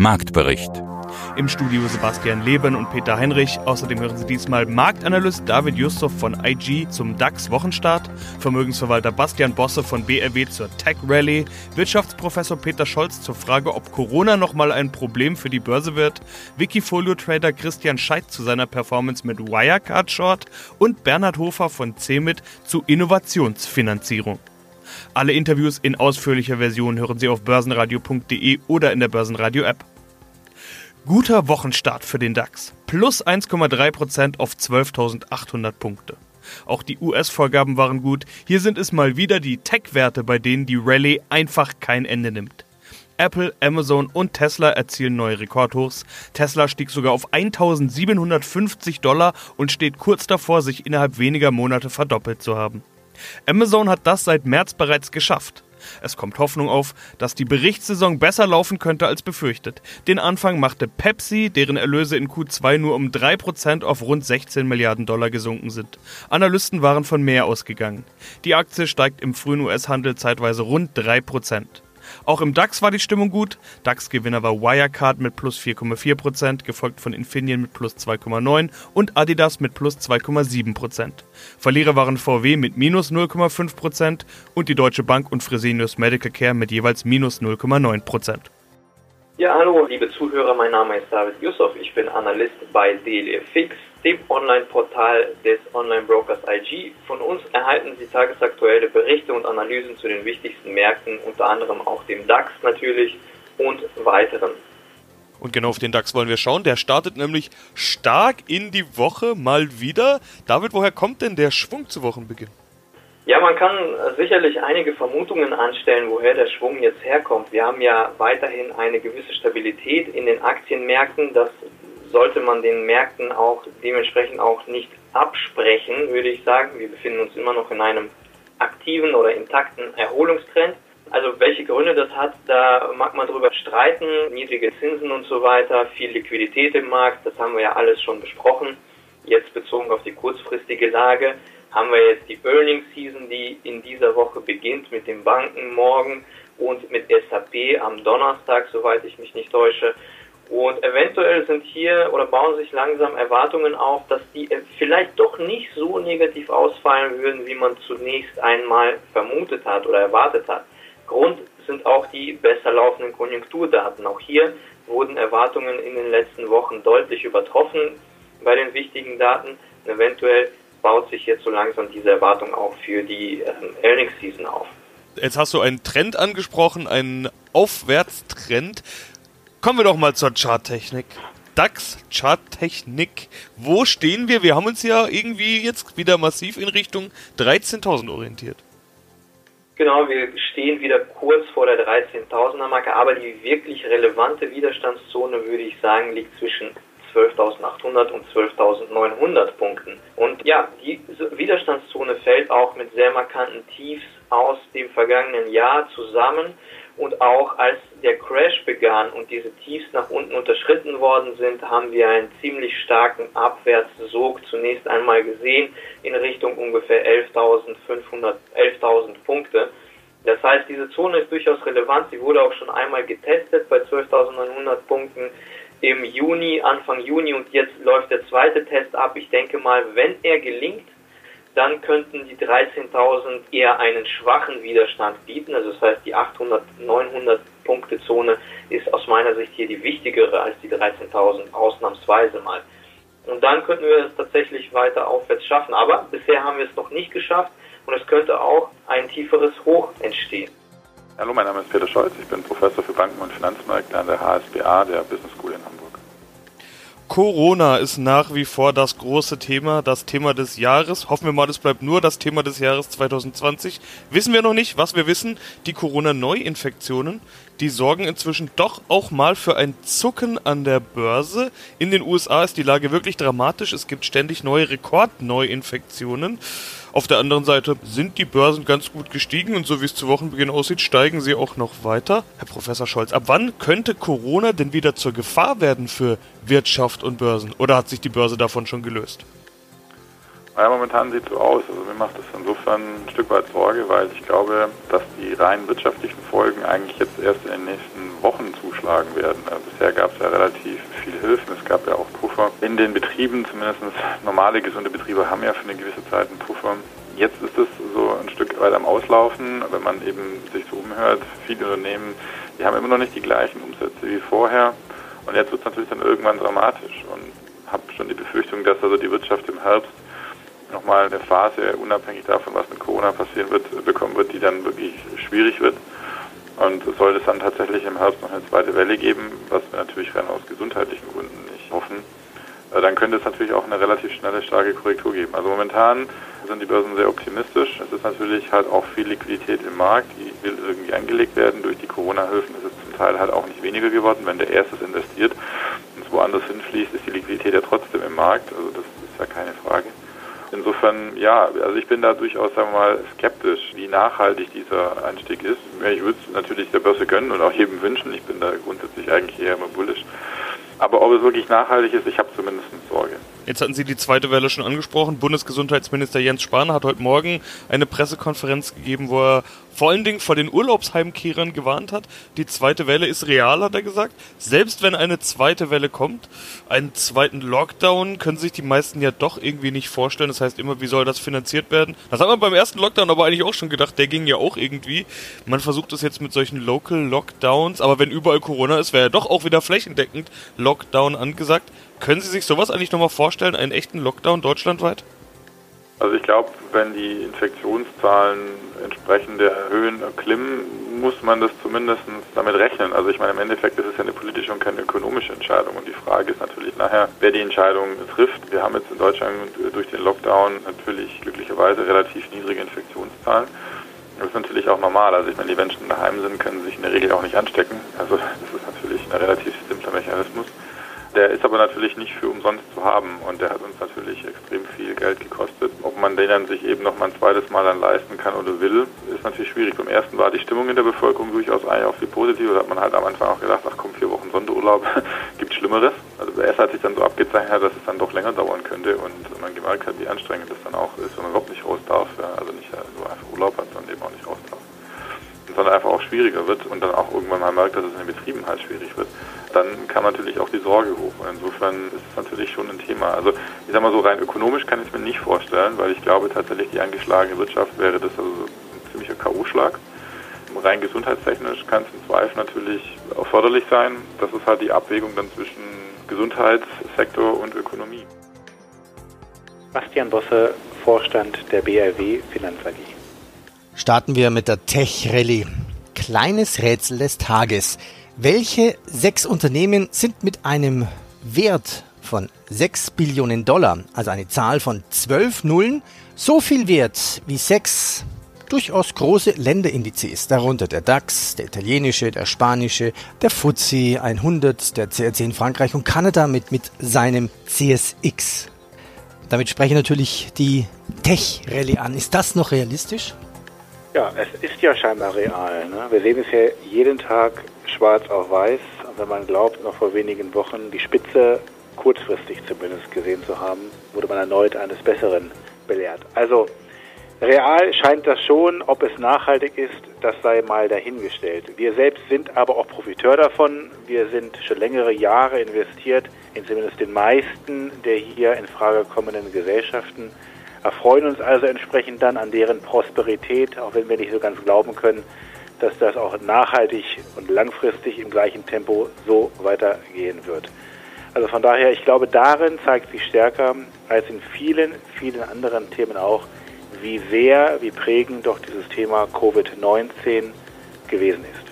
Marktbericht. Im Studio Sebastian Leben und Peter Heinrich. Außerdem hören Sie diesmal Marktanalyst David Jusuf von IG zum DAX-Wochenstart, Vermögensverwalter Bastian Bosse von BRW zur Tech Rally, Wirtschaftsprofessor Peter Scholz zur Frage, ob Corona nochmal ein Problem für die Börse wird, Wikifolio-Trader Christian Scheidt zu seiner Performance mit Wirecard Short und Bernhard Hofer von CeMIT zu Innovationsfinanzierung. Alle Interviews in ausführlicher Version hören Sie auf börsenradio.de oder in der Börsenradio-App. Guter Wochenstart für den DAX. Plus 1,3% auf 12.800 Punkte. Auch die US-Vorgaben waren gut. Hier sind es mal wieder die Tech-Werte, bei denen die Rallye einfach kein Ende nimmt. Apple, Amazon und Tesla erzielen neue Rekordhochs. Tesla stieg sogar auf 1750 Dollar und steht kurz davor, sich innerhalb weniger Monate verdoppelt zu haben. Amazon hat das seit März bereits geschafft. Es kommt Hoffnung auf, dass die Berichtssaison besser laufen könnte als befürchtet. Den Anfang machte Pepsi, deren Erlöse in Q2 nur um 3% auf rund 16 Milliarden Dollar gesunken sind. Analysten waren von mehr ausgegangen. Die Aktie steigt im frühen US-Handel zeitweise rund 3%. Auch im DAX war die Stimmung gut. DAX-Gewinner war Wirecard mit plus 4,4%, gefolgt von Infineon mit plus 2,9% und Adidas mit plus 2,7%. Verlierer waren VW mit minus 0,5% und die Deutsche Bank und Fresenius Medical Care mit jeweils minus 0,9%. Ja, hallo, liebe Zuhörer, mein Name ist David Yusuf, ich bin Analyst bei DLFX dem Online-Portal des Online-Brokers IG. Von uns erhalten Sie tagesaktuelle Berichte und Analysen zu den wichtigsten Märkten, unter anderem auch dem DAX natürlich und weiteren. Und genau auf den DAX wollen wir schauen. Der startet nämlich stark in die Woche mal wieder. David, woher kommt denn der Schwung zu Wochenbeginn? Ja, man kann sicherlich einige Vermutungen anstellen, woher der Schwung jetzt herkommt. Wir haben ja weiterhin eine gewisse Stabilität in den Aktienmärkten. Das sollte man den Märkten auch dementsprechend auch nicht absprechen, würde ich sagen. Wir befinden uns immer noch in einem aktiven oder intakten Erholungstrend. Also welche Gründe das hat, da mag man drüber streiten. Niedrige Zinsen und so weiter, viel Liquidität im Markt, das haben wir ja alles schon besprochen. Jetzt bezogen auf die kurzfristige Lage haben wir jetzt die Earnings Season, die in dieser Woche beginnt mit den Banken morgen und mit SAP am Donnerstag, soweit ich mich nicht täusche. Und eventuell sind hier oder bauen sich langsam Erwartungen auf, dass die vielleicht doch nicht so negativ ausfallen würden, wie man zunächst einmal vermutet hat oder erwartet hat. Grund sind auch die besser laufenden Konjunkturdaten. Auch hier wurden Erwartungen in den letzten Wochen deutlich übertroffen bei den wichtigen Daten. Und eventuell baut sich jetzt so langsam diese Erwartung auch für die ähm, Earnings Season auf. Jetzt hast du einen Trend angesprochen, einen Aufwärtstrend. Kommen wir doch mal zur Charttechnik. DAX, Charttechnik. Wo stehen wir? Wir haben uns ja irgendwie jetzt wieder massiv in Richtung 13.000 orientiert. Genau, wir stehen wieder kurz vor der 13.000er Marke, aber die wirklich relevante Widerstandszone, würde ich sagen, liegt zwischen 12.800 und 12.900 Punkten. Und ja, die Widerstandszone fällt auch mit sehr markanten Tiefs aus dem vergangenen Jahr zusammen und auch als der Crash begann und diese Tiefs nach unten unterschritten worden sind, haben wir einen ziemlich starken Abwärtssog zunächst einmal gesehen in Richtung ungefähr 11.500, 11.000 Punkte. Das heißt, diese Zone ist durchaus relevant. Sie wurde auch schon einmal getestet bei 12.900 Punkten im Juni, Anfang Juni und jetzt läuft der zweite Test ab. Ich denke mal, wenn er gelingt, dann könnten die 13.000 eher einen schwachen Widerstand bieten. Also das heißt, die 800, 900 Punkte Zone ist aus meiner Sicht hier die wichtigere als die 13.000 ausnahmsweise mal. Und dann könnten wir es tatsächlich weiter aufwärts schaffen. Aber bisher haben wir es noch nicht geschafft und es könnte auch ein tieferes Hoch entstehen. Hallo, mein Name ist Peter Scholz. Ich bin Professor für Banken und Finanzmärkte an der HSBA, der Business School in Hamburg. Corona ist nach wie vor das große Thema, das Thema des Jahres. Hoffen wir mal, es bleibt nur das Thema des Jahres 2020. Wissen wir noch nicht, was wir wissen. Die Corona-Neuinfektionen, die sorgen inzwischen doch auch mal für ein Zucken an der Börse. In den USA ist die Lage wirklich dramatisch. Es gibt ständig neue Rekordneuinfektionen. Auf der anderen Seite sind die Börsen ganz gut gestiegen und so wie es zu Wochenbeginn aussieht, steigen sie auch noch weiter. Herr Professor Scholz, ab wann könnte Corona denn wieder zur Gefahr werden für Wirtschaft und Börsen? Oder hat sich die Börse davon schon gelöst? Ja, momentan sieht es so aus. Also mir macht das insofern ein Stück weit Sorge, weil ich glaube, dass die rein wirtschaftlichen Folgen eigentlich jetzt erst in den nächsten Wochen zuschlagen werden. Also bisher gab es ja relativ viel Hilfen. Es gab ja auch Puffer in den Betrieben, zumindest normale gesunde Betriebe haben ja für eine gewisse Zeit einen Puffer. Jetzt ist es so ein Stück weit am Auslaufen, wenn man eben sich so umhört. Viele Unternehmen, die haben immer noch nicht die gleichen Umsätze wie vorher. Und jetzt wird es natürlich dann irgendwann dramatisch. Und habe schon die Befürchtung, dass also die Wirtschaft im Herbst nochmal eine Phase, unabhängig davon, was mit Corona passieren wird, bekommen wird, die dann wirklich schwierig wird. Und sollte es dann tatsächlich im Herbst noch eine zweite Welle geben, was wir natürlich rein aus gesundheitlichen Gründen nicht hoffen, äh, dann könnte es natürlich auch eine relativ schnelle, starke Korrektur geben. Also momentan sind die Börsen sehr optimistisch. Es ist natürlich halt auch viel Liquidität im Markt, die will irgendwie angelegt werden. Durch die Corona-Hilfen ist es zum Teil halt auch nicht weniger geworden. Wenn der Erstes investiert und es woanders hinfließt, ist die Liquidität ja trotzdem im Markt. Also das ist ja keine Frage. Insofern, ja, also ich bin da durchaus, sagen wir mal, skeptisch, wie nachhaltig dieser Einstieg ist. Ich würde es natürlich der Börse gönnen und auch jedem wünschen. Ich bin da grundsätzlich eigentlich eher immer bullisch. Aber ob es wirklich nachhaltig ist, ich habe zumindest Sorge. Jetzt hatten Sie die zweite Welle schon angesprochen. Bundesgesundheitsminister Jens Spahn hat heute Morgen eine Pressekonferenz gegeben, wo er vor allen Dingen vor den Urlaubsheimkehrern gewarnt hat. Die zweite Welle ist real, hat er gesagt. Selbst wenn eine zweite Welle kommt, einen zweiten Lockdown können sich die meisten ja doch irgendwie nicht vorstellen. Das heißt immer, wie soll das finanziert werden? Das hat man beim ersten Lockdown aber eigentlich auch schon gedacht. Der ging ja auch irgendwie. Man versucht es jetzt mit solchen Local Lockdowns, aber wenn überall Corona ist, wäre ja doch auch wieder flächendeckend Lockdown angesagt. Können Sie sich sowas eigentlich nochmal vorstellen, einen echten Lockdown deutschlandweit? Also ich glaube, wenn die Infektionszahlen entsprechend der Höhen klimmen, muss man das zumindest damit rechnen. Also ich meine, im Endeffekt ist es ja eine politische und keine ökonomische Entscheidung. Und die Frage ist natürlich nachher, wer die Entscheidung trifft. Wir haben jetzt in Deutschland durch den Lockdown natürlich glücklicherweise relativ niedrige Infektionszahlen. Das ist natürlich auch normal. Also ich meine, die Menschen daheim sind, können sich in der Regel auch nicht anstecken. Also das ist natürlich ein relativ simpler Mechanismus. Der ist aber natürlich nicht für umsonst zu haben und der hat uns natürlich extrem viel Geld gekostet. Ob man den dann sich eben noch mal ein zweites Mal dann leisten kann oder will, ist natürlich schwierig. Beim ersten war die Stimmung in der Bevölkerung durchaus eigentlich auch viel positiv. Da hat man halt am Anfang auch gedacht, ach komm, vier Wochen Sonderurlaub, gibt Schlimmeres. Also erst hat sich dann so abgezeichnet, dass es dann doch länger dauern könnte und man gemerkt hat, wie anstrengend das dann auch ist, wenn man überhaupt nicht raus darf. Ja. Also nicht so einfach Urlaub hat, sondern eben auch nicht raus darf. Und sondern einfach auch schwieriger wird und dann auch irgendwann mal merkt, dass es in den Betrieben halt schwierig wird dann kam natürlich auch die Sorge hoch. Insofern ist es natürlich schon ein Thema. Also ich sag mal so, rein ökonomisch kann ich es mir nicht vorstellen, weil ich glaube tatsächlich, die angeschlagene Wirtschaft wäre das also ein ziemlicher K.O.-Schlag. Rein gesundheitstechnisch kann es im Zweifel natürlich erforderlich sein. Das ist halt die Abwägung dann zwischen Gesundheitssektor und Ökonomie. Bastian Bosse, Vorstand der BRW Finanz AG. Starten wir mit der Tech Rallye. Kleines Rätsel des Tages. Welche sechs Unternehmen sind mit einem Wert von 6 Billionen Dollar, also eine Zahl von 12 Nullen, so viel wert wie sechs durchaus große Länderindizes, darunter der DAX, der italienische, der spanische, der FTSE 100, der CRC in Frankreich und Kanada mit, mit seinem CSX. Damit spreche ich natürlich die Tech-Rallye an. Ist das noch realistisch? Ja, es ist ja scheinbar real. Ne? Wir sehen es ja jeden Tag schwarz auf weiß. Und wenn man glaubt, noch vor wenigen Wochen die Spitze kurzfristig zumindest gesehen zu haben, wurde man erneut eines Besseren belehrt. Also real scheint das schon, ob es nachhaltig ist, das sei mal dahingestellt. Wir selbst sind aber auch Profiteur davon. Wir sind schon längere Jahre investiert in zumindest den meisten der hier in Frage kommenden Gesellschaften, erfreuen uns also entsprechend dann an deren Prosperität, auch wenn wir nicht so ganz glauben können, dass das auch nachhaltig und langfristig im gleichen Tempo so weitergehen wird. Also von daher, ich glaube, darin zeigt sich stärker als in vielen, vielen anderen Themen auch, wie sehr, wie prägend doch dieses Thema Covid-19 gewesen ist.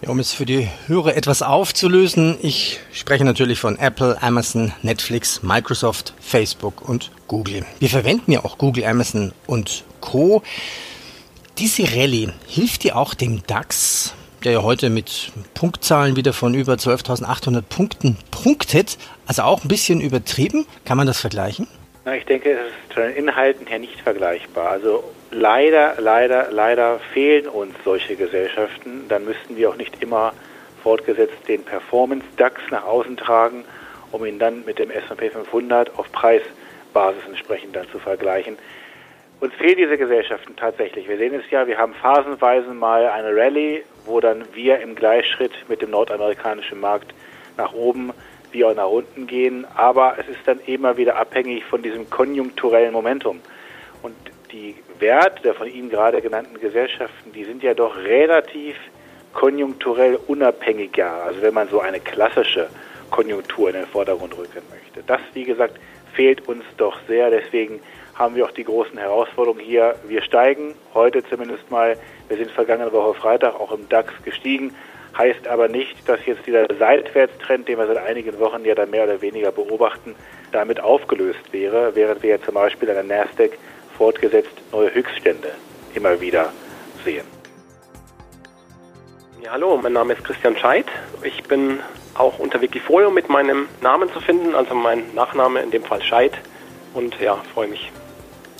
Ja, um es für die Hörer etwas aufzulösen, ich spreche natürlich von Apple, Amazon, Netflix, Microsoft, Facebook und Google. Wir verwenden ja auch Google, Amazon und Co. Diese Rallye hilft dir auch dem DAX, der ja heute mit Punktzahlen wieder von über 12.800 Punkten punktet, also auch ein bisschen übertrieben. Kann man das vergleichen? Na, ich denke, es ist von den Inhalten her nicht vergleichbar. Also leider, leider, leider fehlen uns solche Gesellschaften. Dann müssten wir auch nicht immer fortgesetzt den Performance DAX nach außen tragen, um ihn dann mit dem S&P 500 auf Preis Basis entsprechend dann zu vergleichen. Uns fehlen diese Gesellschaften tatsächlich. Wir sehen es ja, wir haben phasenweise mal eine Rallye, wo dann wir im Gleichschritt mit dem nordamerikanischen Markt nach oben wie auch nach unten gehen, aber es ist dann immer wieder abhängig von diesem konjunkturellen Momentum. Und die Wert der von Ihnen gerade genannten Gesellschaften, die sind ja doch relativ konjunkturell unabhängiger. Also wenn man so eine klassische Konjunktur in den Vordergrund rücken möchte. Das, wie gesagt, fehlt uns doch sehr. Deswegen haben wir auch die großen Herausforderungen hier. Wir steigen heute zumindest mal. Wir sind vergangene Woche Freitag auch im DAX gestiegen. Heißt aber nicht, dass jetzt dieser Seitwärtstrend, den wir seit einigen Wochen ja dann mehr oder weniger beobachten, damit aufgelöst wäre, während wir ja zum Beispiel an der Nasdaq fortgesetzt neue Höchststände immer wieder sehen. Ja, hallo, mein Name ist Christian Scheidt. Ich bin auch unter Wikifolio mit meinem Namen zu finden, also mein Nachname in dem Fall Scheid. Und ja, freue mich.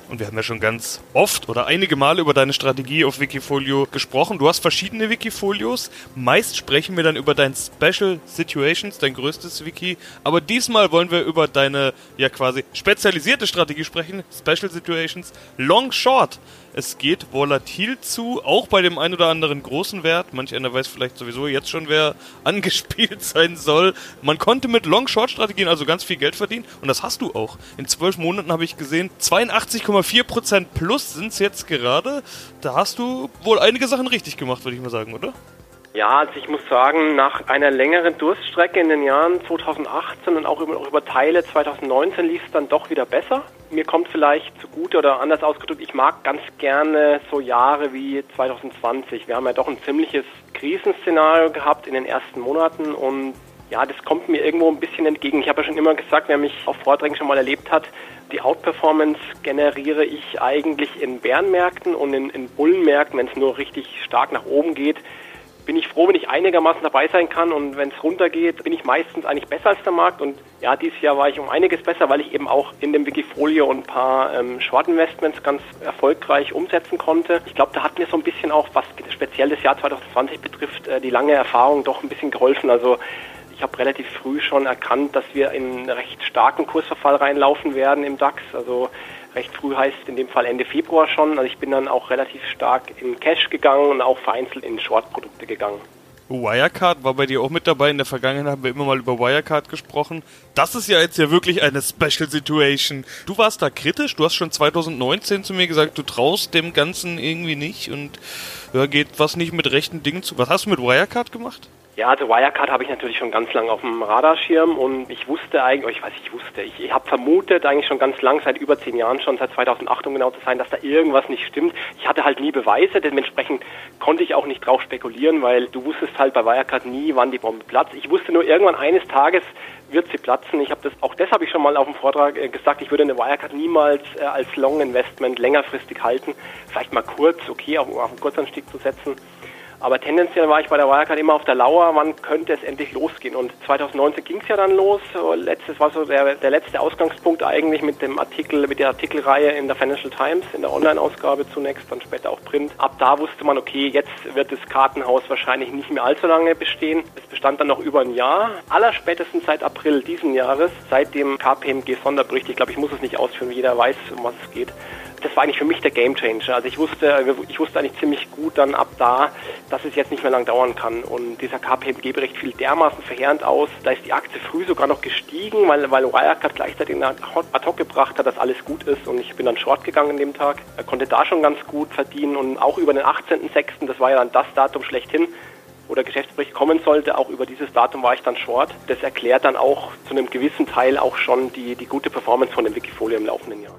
Und wir haben ja schon ganz oft oder einige Male über deine Strategie auf Wikifolio gesprochen. Du hast verschiedene Wikifolios. Meist sprechen wir dann über dein Special Situations, dein größtes Wiki. Aber diesmal wollen wir über deine ja quasi spezialisierte Strategie sprechen. Special Situations Long Short. Es geht volatil zu, auch bei dem einen oder anderen großen Wert. Manch einer weiß vielleicht sowieso jetzt schon, wer angespielt sein soll. Man konnte mit Long-Short-Strategien also ganz viel Geld verdienen und das hast du auch. In zwölf Monaten habe ich gesehen, 82,4% plus sind es jetzt gerade. Da hast du wohl einige Sachen richtig gemacht, würde ich mal sagen, oder? Ja, also ich muss sagen, nach einer längeren Durststrecke in den Jahren 2018 und auch über, auch über Teile 2019 lief es dann doch wieder besser. Mir kommt vielleicht zugute oder anders ausgedrückt, ich mag ganz gerne so Jahre wie 2020. Wir haben ja doch ein ziemliches Krisenszenario gehabt in den ersten Monaten und ja, das kommt mir irgendwo ein bisschen entgegen. Ich habe ja schon immer gesagt, wer mich auf Vorträgen schon mal erlebt hat, die Outperformance generiere ich eigentlich in Bärenmärkten und in, in Bullenmärkten, wenn es nur richtig stark nach oben geht, bin ich froh, wenn ich einigermaßen dabei sein kann und wenn es runtergeht, bin ich meistens eigentlich besser als der Markt und ja, dieses Jahr war ich um einiges besser, weil ich eben auch in dem Wikifolio ein paar ähm, Short Investments ganz erfolgreich umsetzen konnte. Ich glaube, da hat mir so ein bisschen auch, was speziell das Jahr 2020 betrifft, äh, die lange Erfahrung doch ein bisschen geholfen. Also ich habe relativ früh schon erkannt, dass wir in einen recht starken Kursverfall reinlaufen werden im DAX. Also recht früh heißt in dem Fall Ende Februar schon. Also ich bin dann auch relativ stark in Cash gegangen und auch vereinzelt in Short-Produkte gegangen. Wirecard war bei dir auch mit dabei. In der Vergangenheit haben wir immer mal über Wirecard gesprochen. Das ist ja jetzt ja wirklich eine Special Situation. Du warst da kritisch. Du hast schon 2019 zu mir gesagt, du traust dem Ganzen irgendwie nicht und ja, geht was nicht mit rechten Dingen zu. Was hast du mit Wirecard gemacht? Ja, also Wirecard habe ich natürlich schon ganz lange auf dem Radarschirm und ich wusste eigentlich, ich weiß, ich wusste, ich, ich habe vermutet eigentlich schon ganz lang, seit über zehn Jahren schon, seit 2008 um genau zu sein, dass da irgendwas nicht stimmt. Ich hatte halt nie Beweise, dementsprechend konnte ich auch nicht drauf spekulieren, weil du wusstest halt bei Wirecard nie, wann die Bombe platzt. Ich wusste nur irgendwann eines Tages wird sie platzen. Ich habe das auch das habe ich schon mal auf dem Vortrag äh, gesagt. Ich würde eine Wirecard niemals äh, als Long Investment längerfristig halten. Vielleicht mal kurz, okay, auf, auf einen Kurzanstieg zu setzen. Aber tendenziell war ich bei der Wirecard immer auf der Lauer, wann könnte es endlich losgehen. Und 2019 ging es ja dann los. Letztes war so der, der letzte Ausgangspunkt eigentlich mit dem Artikel, mit der Artikelreihe in der Financial Times, in der Online-Ausgabe zunächst, dann später auch Print. Ab da wusste man, okay, jetzt wird das Kartenhaus wahrscheinlich nicht mehr allzu lange bestehen. Es bestand dann noch über ein Jahr. Allerspätestens seit April diesen Jahres, seit dem KPMG-Sonderbericht, ich glaube, ich muss es nicht ausführen, jeder weiß, um was es geht, das war eigentlich für mich der Gamechanger. Also ich wusste, ich wusste eigentlich ziemlich gut dann ab da, dass es jetzt nicht mehr lang dauern kann. Und dieser KPMG-Bericht fiel dermaßen verheerend aus, da ist die Aktie früh sogar noch gestiegen, weil, weil Wirecard gleichzeitig ad hoc gebracht hat, dass alles gut ist. Und ich bin dann short gegangen an dem Tag, er konnte da schon ganz gut verdienen und auch über den 18.06., das war ja dann das Datum schlechthin, wo der Geschäftsbericht kommen sollte, auch über dieses Datum war ich dann short. Das erklärt dann auch zu einem gewissen Teil auch schon die, die gute Performance von dem Wikifolio im laufenden Jahr.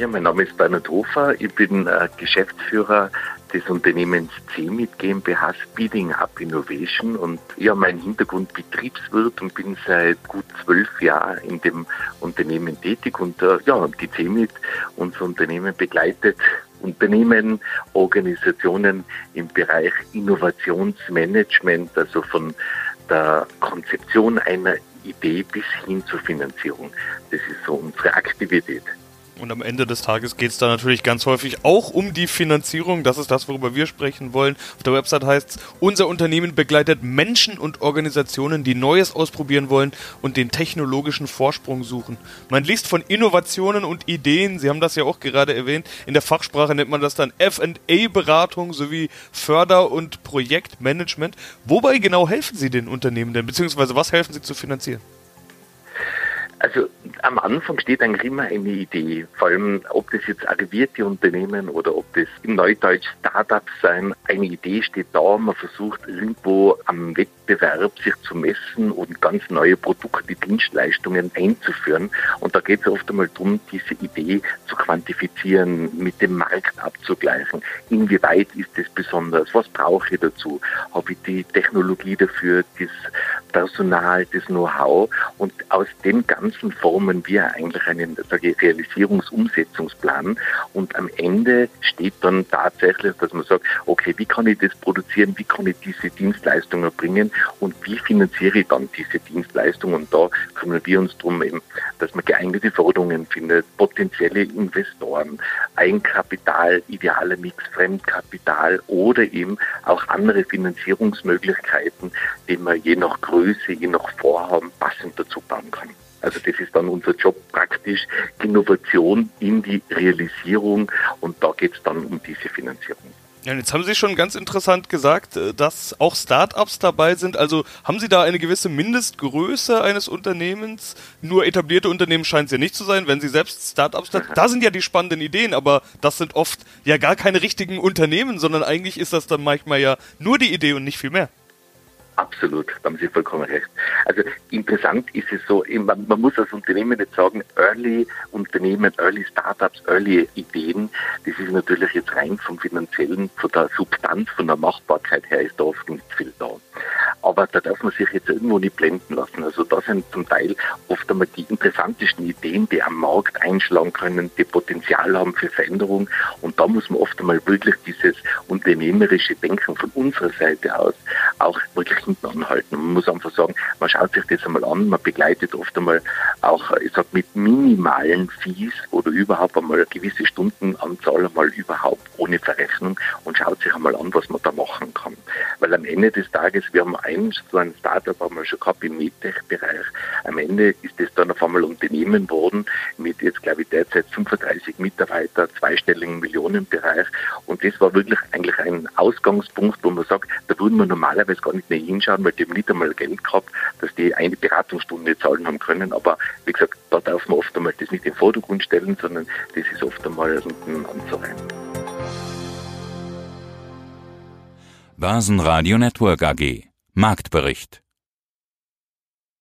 Ja, mein Name ist Bernhard Hofer. Ich bin äh, Geschäftsführer des Unternehmens CEMIT GmbH Speeding Hub Innovation und ja, mein Hintergrund Betriebswirt und bin seit gut zwölf Jahren in dem Unternehmen tätig und äh, ja, die CEMIT, unser Unternehmen begleitet Unternehmen, Organisationen im Bereich Innovationsmanagement, also von der Konzeption einer Idee bis hin zur Finanzierung. Das ist so unsere Aktivität. Und am Ende des Tages geht es da natürlich ganz häufig auch um die Finanzierung. Das ist das, worüber wir sprechen wollen. Auf der Website heißt es, unser Unternehmen begleitet Menschen und Organisationen, die Neues ausprobieren wollen und den technologischen Vorsprung suchen. Man liest von Innovationen und Ideen. Sie haben das ja auch gerade erwähnt. In der Fachsprache nennt man das dann F&A-Beratung sowie Förder- und Projektmanagement. Wobei genau helfen Sie den Unternehmen denn? Beziehungsweise was helfen Sie zu finanzieren? Also am Anfang steht eigentlich immer eine Idee, vor allem ob das jetzt arrivierte Unternehmen oder ob das im Neudeutsch Startups sein. Eine Idee steht da, man versucht irgendwo am Wettbewerb sich zu messen und ganz neue Produkte, Dienstleistungen einzuführen. Und da geht es oft einmal darum, diese Idee zu quantifizieren, mit dem Markt abzugleichen. Inwieweit ist das besonders? Was brauche ich dazu? Habe ich die Technologie dafür, das Personal, das Know-how? Und aus dem Ganzen formen wir eigentlich einen sage ich, Realisierungsumsetzungsplan und am Ende steht dann tatsächlich, dass man sagt, okay, wie kann ich das produzieren, wie kann ich diese Dienstleistungen bringen und wie finanziere ich dann diese Dienstleistungen und da kümmern wir uns darum eben, dass man geeignete Förderungen findet, potenzielle Investoren, Eigenkapital, idealer Mix, Fremdkapital oder eben auch andere Finanzierungsmöglichkeiten, die man je nach Größe, je nach Vorhaben passend dazu bauen kann. Also das ist dann unser Job praktisch, Innovation in die Realisierung und da geht es dann um diese Finanzierung. Ja, jetzt haben Sie schon ganz interessant gesagt, äh, dass auch Startups dabei sind. Also haben Sie da eine gewisse Mindestgröße eines Unternehmens? Nur etablierte Unternehmen scheint es ja nicht zu sein, wenn Sie selbst Startups, da, da sind ja die spannenden Ideen, aber das sind oft ja gar keine richtigen Unternehmen, sondern eigentlich ist das dann manchmal ja nur die Idee und nicht viel mehr. Absolut, da haben Sie vollkommen recht. Also interessant ist es so, man, man, muss als Unternehmen nicht sagen, Early Unternehmen, Early Startups, Early Ideen, das ist natürlich jetzt rein vom finanziellen, von der Substanz, von der Machbarkeit her ist da oft nicht viel da. Aber da darf man sich jetzt irgendwo nicht blenden lassen. Also da sind zum Teil oft einmal die interessantesten Ideen, die am Markt einschlagen können, die Potenzial haben für Veränderung. Und da muss man oft einmal wirklich dieses unternehmerische Denken von unserer Seite aus auch wirklich hinten anhalten. Man muss einfach sagen, man schaut sich das einmal an, man begleitet oft einmal auch, ich sag, mit minimalen Fees oder überhaupt einmal gewisse Stundenanzahl einmal überhaupt ohne Verrechnung und schaut sich einmal an, was man da machen kann. Weil am Ende des Tages, wir haben ein, so ein Startup haben wir schon gehabt im MedTech-Bereich. Am Ende ist das dann auf einmal Unternehmen worden mit jetzt, glaube ich, derzeit 35 Mitarbeiter, zweistelligen Millionenbereich. Und das war wirklich eigentlich ein Ausgangspunkt, wo man sagt, da würden wir normalerweise gar nicht mehr hinschauen, weil die haben nicht einmal Geld gehabt, dass die eine Beratungsstunde zahlen haben können. Aber wie gesagt, da darf man oft einmal das nicht in den Vordergrund stellen, sondern das ist oft einmal hinten anzureihen. Börsenradio Network AG Marktbericht